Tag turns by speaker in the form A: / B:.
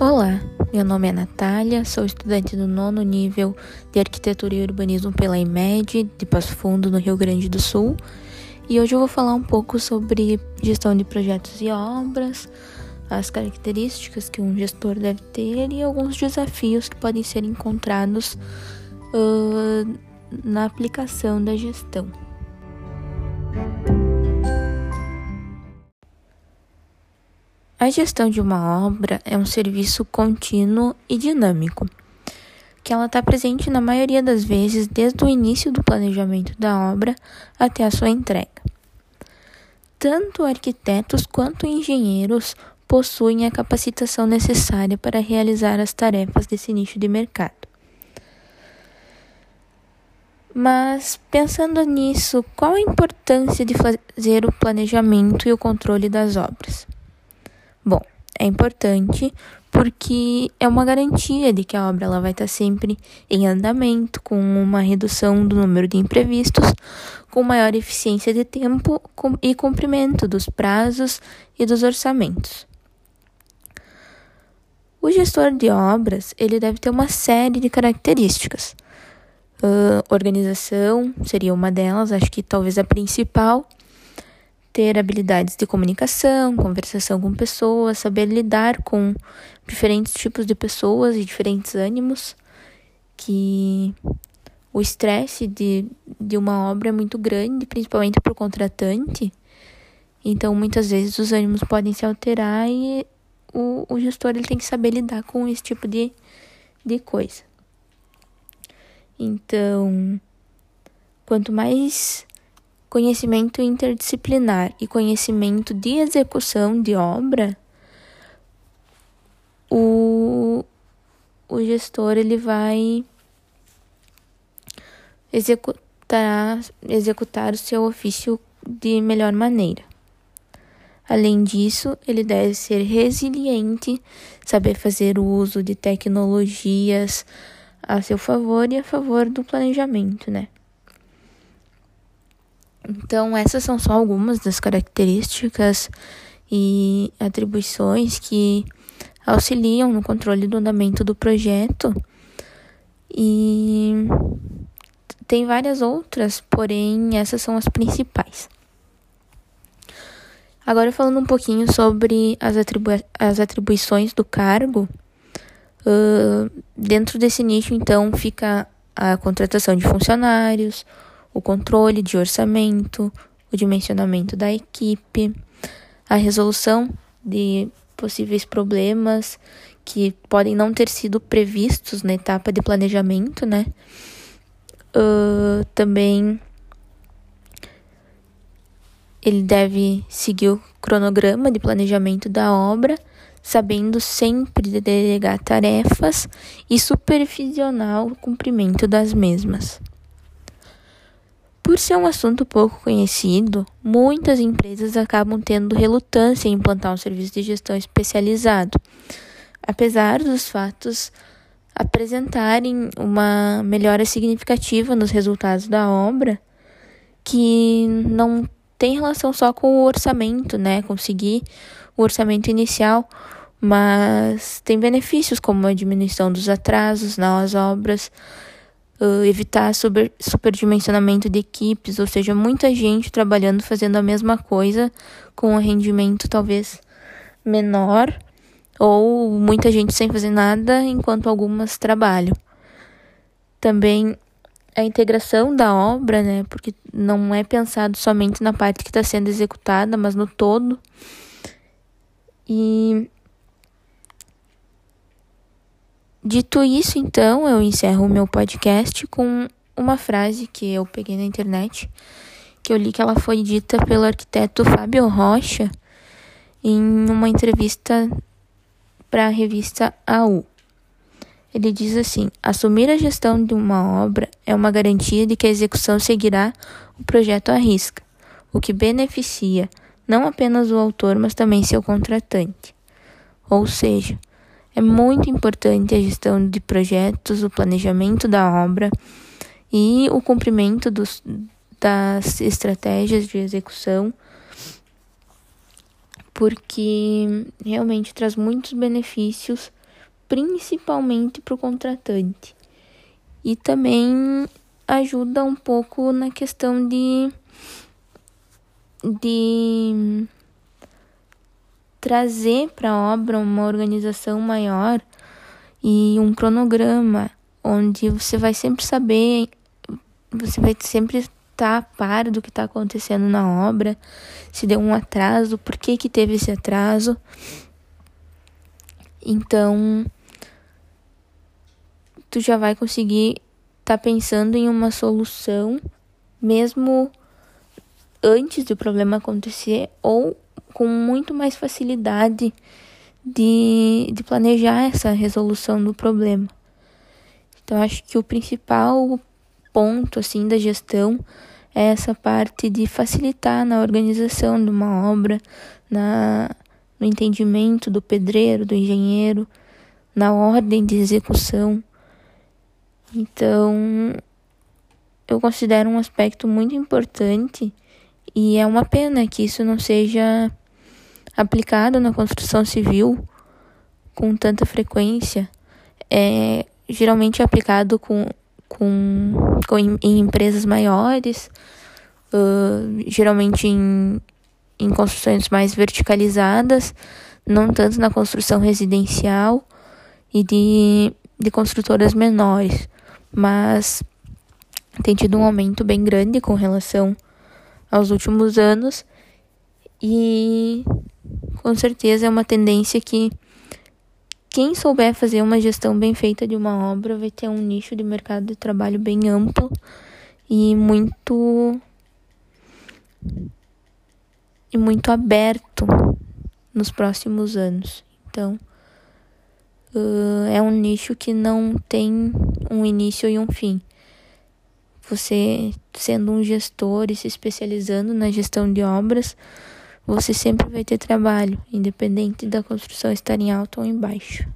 A: Olá, meu nome é Natália, sou estudante do nono nível de Arquitetura e Urbanismo pela IMED de Passo Fundo, no Rio Grande do Sul, e hoje eu vou falar um pouco sobre gestão de projetos e obras, as características que um gestor deve ter e alguns desafios que podem ser encontrados uh, na aplicação da gestão. A gestão de uma obra é um serviço contínuo e dinâmico, que ela está presente na maioria das vezes desde o início do planejamento da obra até a sua entrega. Tanto arquitetos quanto engenheiros possuem a capacitação necessária para realizar as tarefas desse nicho de mercado. Mas pensando nisso, qual a importância de fazer o planejamento e o controle das obras? Bom, é importante porque é uma garantia de que a obra ela vai estar sempre em andamento, com uma redução do número de imprevistos, com maior eficiência de tempo e cumprimento dos prazos e dos orçamentos. O gestor de obras ele deve ter uma série de características. Uh, organização seria uma delas, acho que talvez a principal ter habilidades de comunicação, conversação com pessoas, saber lidar com diferentes tipos de pessoas e diferentes ânimos, que o estresse de, de uma obra é muito grande, principalmente para o contratante. Então, muitas vezes os ânimos podem se alterar e o, o gestor ele tem que saber lidar com esse tipo de, de coisa. Então, quanto mais conhecimento interdisciplinar e conhecimento de execução de obra, o, o gestor ele vai executar, executar o seu ofício de melhor maneira. Além disso, ele deve ser resiliente, saber fazer uso de tecnologias a seu favor e a favor do planejamento, né? Então, essas são só algumas das características e atribuições que auxiliam no controle do andamento do projeto. E tem várias outras, porém essas são as principais. Agora falando um pouquinho sobre as, atribu as atribuições do cargo, uh, dentro desse nicho então fica a contratação de funcionários, o controle de orçamento, o dimensionamento da equipe, a resolução de possíveis problemas que podem não ter sido previstos na etapa de planejamento, né? Uh, também ele deve seguir o cronograma de planejamento da obra, sabendo sempre delegar tarefas e supervisionar o cumprimento das mesmas. Por ser um assunto pouco conhecido, muitas empresas acabam tendo relutância em implantar um serviço de gestão especializado, apesar dos fatos apresentarem uma melhora significativa nos resultados da obra, que não tem relação só com o orçamento, né? Conseguir o orçamento inicial, mas tem benefícios como a diminuição dos atrasos nas obras, uh, evitar super, superdimensionamento de equipes, ou seja, muita gente trabalhando fazendo a mesma coisa com um rendimento talvez menor, ou muita gente sem fazer nada enquanto algumas trabalham. Também a integração da obra, né, porque não é pensado somente na parte que está sendo executada, mas no todo. E Dito isso, então, eu encerro o meu podcast com uma frase que eu peguei na internet, que eu li que ela foi dita pelo arquiteto Fábio Rocha em uma entrevista para a revista AU. Ele diz assim: assumir a gestão de uma obra é uma garantia de que a execução seguirá o projeto à risca, o que beneficia não apenas o autor, mas também seu contratante. Ou seja, é muito importante a gestão de projetos, o planejamento da obra e o cumprimento dos, das estratégias de execução, porque realmente traz muitos benefícios principalmente para o contratante. E também ajuda um pouco na questão de, de trazer para a obra uma organização maior e um cronograma onde você vai sempre saber, você vai sempre estar a par do que está acontecendo na obra, se deu um atraso, por que, que teve esse atraso. Então, tu já vai conseguir estar tá pensando em uma solução, mesmo antes do problema acontecer, ou com muito mais facilidade de, de planejar essa resolução do problema. Então, acho que o principal ponto assim da gestão é essa parte de facilitar na organização de uma obra, na, no entendimento do pedreiro, do engenheiro, na ordem de execução. Então, eu considero um aspecto muito importante e é uma pena que isso não seja aplicado na construção civil com tanta frequência. É geralmente é aplicado com, com, com em, em empresas maiores, uh, geralmente em, em construções mais verticalizadas, não tanto na construção residencial e de, de construtoras menores, mas tem tido um aumento bem grande com relação aos últimos anos e com certeza é uma tendência que quem souber fazer uma gestão bem feita de uma obra vai ter um nicho de mercado de trabalho bem amplo e muito e muito aberto nos próximos anos. Então, uh, é um nicho que não tem um início e um fim. Você, sendo um gestor e se especializando na gestão de obras, você sempre vai ter trabalho, independente da construção estar em alto ou em baixo.